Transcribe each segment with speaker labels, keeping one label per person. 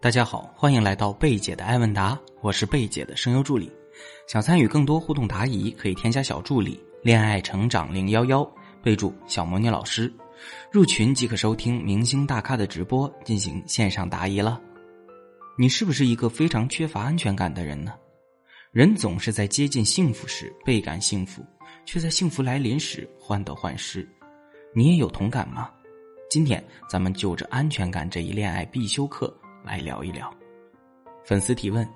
Speaker 1: 大家好，欢迎来到贝姐的爱问答，我是贝姐的声优助理。想参与更多互动答疑，可以添加小助理“恋爱成长零幺幺”，备注“小魔女老师”，入群即可收听明星大咖的直播，进行线上答疑了。你是不是一个非常缺乏安全感的人呢？人总是在接近幸福时倍感幸福，却在幸福来临时患得患失。你也有同感吗？今天咱们就着安全感这一恋爱必修课来聊一聊。粉丝提问：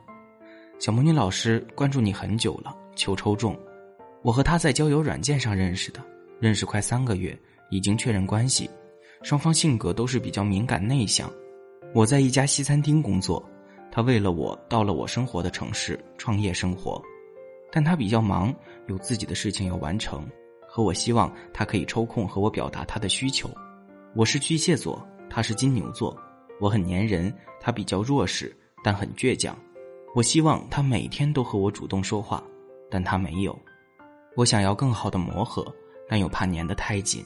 Speaker 1: 小魔女老师关注你很久了，求抽中。我和他在交友软件上认识的，认识快三个月，已经确认关系。双方性格都是比较敏感内向。我在一家西餐厅工作，他为了我到了我生活的城市创业生活，但他比较忙，有自己的事情要完成，和我希望他可以抽空和我表达他的需求。我是巨蟹座，他是金牛座。我很粘人，他比较弱势，但很倔强。我希望他每天都和我主动说话，但他没有。我想要更好的磨合，但又怕粘得太紧。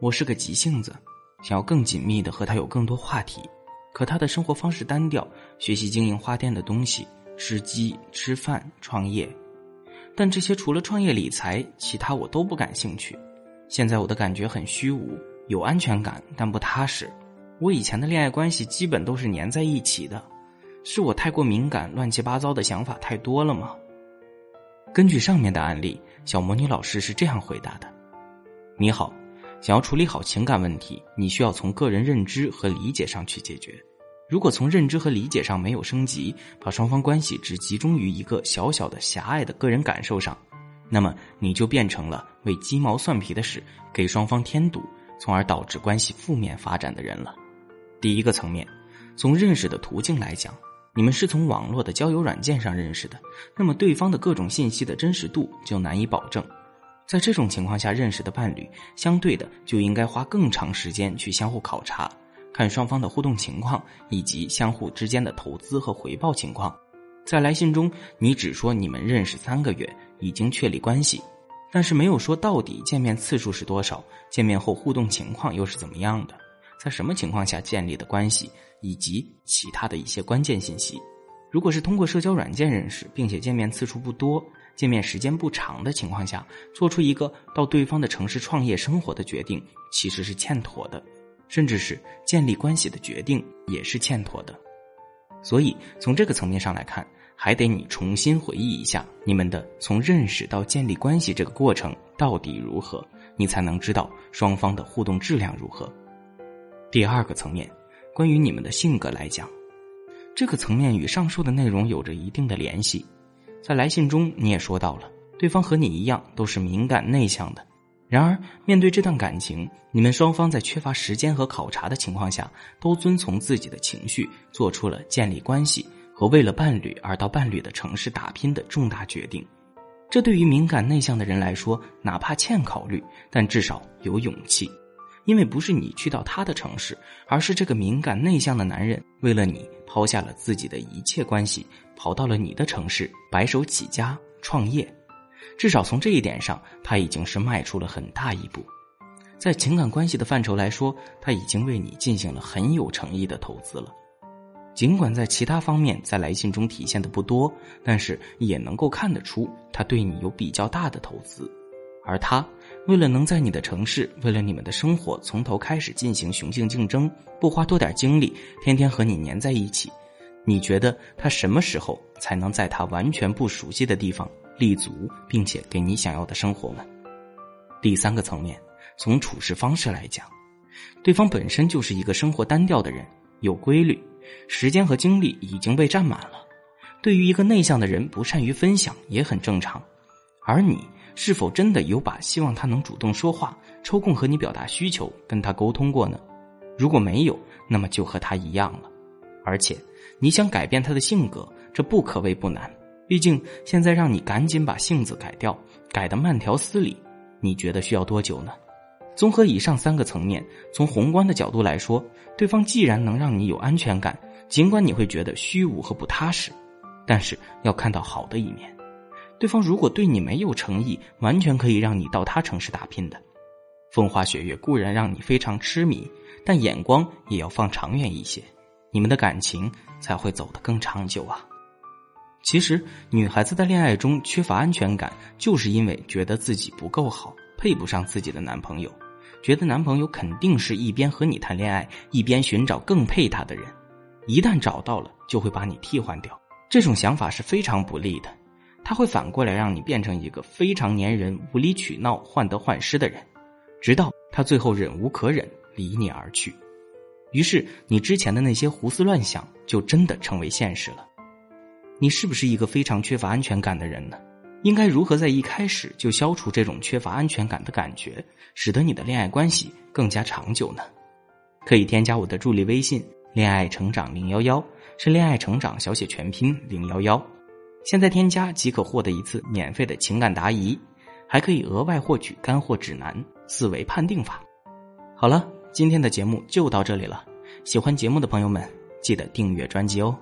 Speaker 1: 我是个急性子，想要更紧密的和他有更多话题，可他的生活方式单调，学习经营花店的东西，吃鸡、吃饭、创业。但这些除了创业理财，其他我都不感兴趣。现在我的感觉很虚无。有安全感，但不踏实。我以前的恋爱关系基本都是粘在一起的，是我太过敏感，乱七八糟的想法太多了吗？根据上面的案例，小魔女老师是这样回答的：你好，想要处理好情感问题，你需要从个人认知和理解上去解决。如果从认知和理解上没有升级，把双方关系只集中于一个小小的狭隘的个人感受上，那么你就变成了为鸡毛蒜皮的事给双方添堵。从而导致关系负面发展的人了。第一个层面，从认识的途径来讲，你们是从网络的交友软件上认识的，那么对方的各种信息的真实度就难以保证。在这种情况下认识的伴侣，相对的就应该花更长时间去相互考察，看双方的互动情况以及相互之间的投资和回报情况。在来信中，你只说你们认识三个月，已经确立关系。但是没有说到底见面次数是多少，见面后互动情况又是怎么样的，在什么情况下建立的关系，以及其他的一些关键信息。如果是通过社交软件认识，并且见面次数不多、见面时间不长的情况下，做出一个到对方的城市创业生活的决定，其实是欠妥的，甚至是建立关系的决定也是欠妥的。所以从这个层面上来看。还得你重新回忆一下你们的从认识到建立关系这个过程到底如何，你才能知道双方的互动质量如何。第二个层面，关于你们的性格来讲，这个层面与上述的内容有着一定的联系。在来信中你也说到了，对方和你一样都是敏感内向的，然而面对这段感情，你们双方在缺乏时间和考察的情况下，都遵从自己的情绪，做出了建立关系。和为了伴侣而到伴侣的城市打拼的重大决定，这对于敏感内向的人来说，哪怕欠考虑，但至少有勇气，因为不是你去到他的城市，而是这个敏感内向的男人为了你抛下了自己的一切关系，跑到了你的城市白手起家创业。至少从这一点上，他已经是迈出了很大一步。在情感关系的范畴来说，他已经为你进行了很有诚意的投资了。尽管在其他方面在来信中体现的不多，但是也能够看得出他对你有比较大的投资，而他为了能在你的城市，为了你们的生活从头开始进行雄性竞争，不花多点精力，天天和你粘在一起，你觉得他什么时候才能在他完全不熟悉的地方立足，并且给你想要的生活呢？第三个层面，从处事方式来讲，对方本身就是一个生活单调的人，有规律。时间和精力已经被占满了，对于一个内向的人，不善于分享也很正常。而你是否真的有把希望他能主动说话、抽空和你表达需求、跟他沟通过呢？如果没有，那么就和他一样了。而且，你想改变他的性格，这不可谓不难。毕竟现在让你赶紧把性子改掉，改得慢条斯理，你觉得需要多久呢？综合以上三个层面，从宏观的角度来说，对方既然能让你有安全感，尽管你会觉得虚无和不踏实，但是要看到好的一面。对方如果对你没有诚意，完全可以让你到他城市打拼的。风花雪月固然让你非常痴迷，但眼光也要放长远一些。你们的感情才会走得更长久啊。其实，女孩子在恋爱中缺乏安全感，就是因为觉得自己不够好，配不上自己的男朋友，觉得男朋友肯定是一边和你谈恋爱，一边寻找更配他的人，一旦找到了，就会把你替换掉。这种想法是非常不利的。他会反过来让你变成一个非常粘人、无理取闹、患得患失的人，直到他最后忍无可忍离你而去。于是，你之前的那些胡思乱想就真的成为现实了。你是不是一个非常缺乏安全感的人呢？应该如何在一开始就消除这种缺乏安全感的感觉，使得你的恋爱关系更加长久呢？可以添加我的助力微信“恋爱成长零幺幺”，是“恋爱成长”小写全拼零幺幺。现在添加即可获得一次免费的情感答疑，还可以额外获取干货指南、思维判定法。好了，今天的节目就到这里了。喜欢节目的朋友们，记得订阅专辑哦。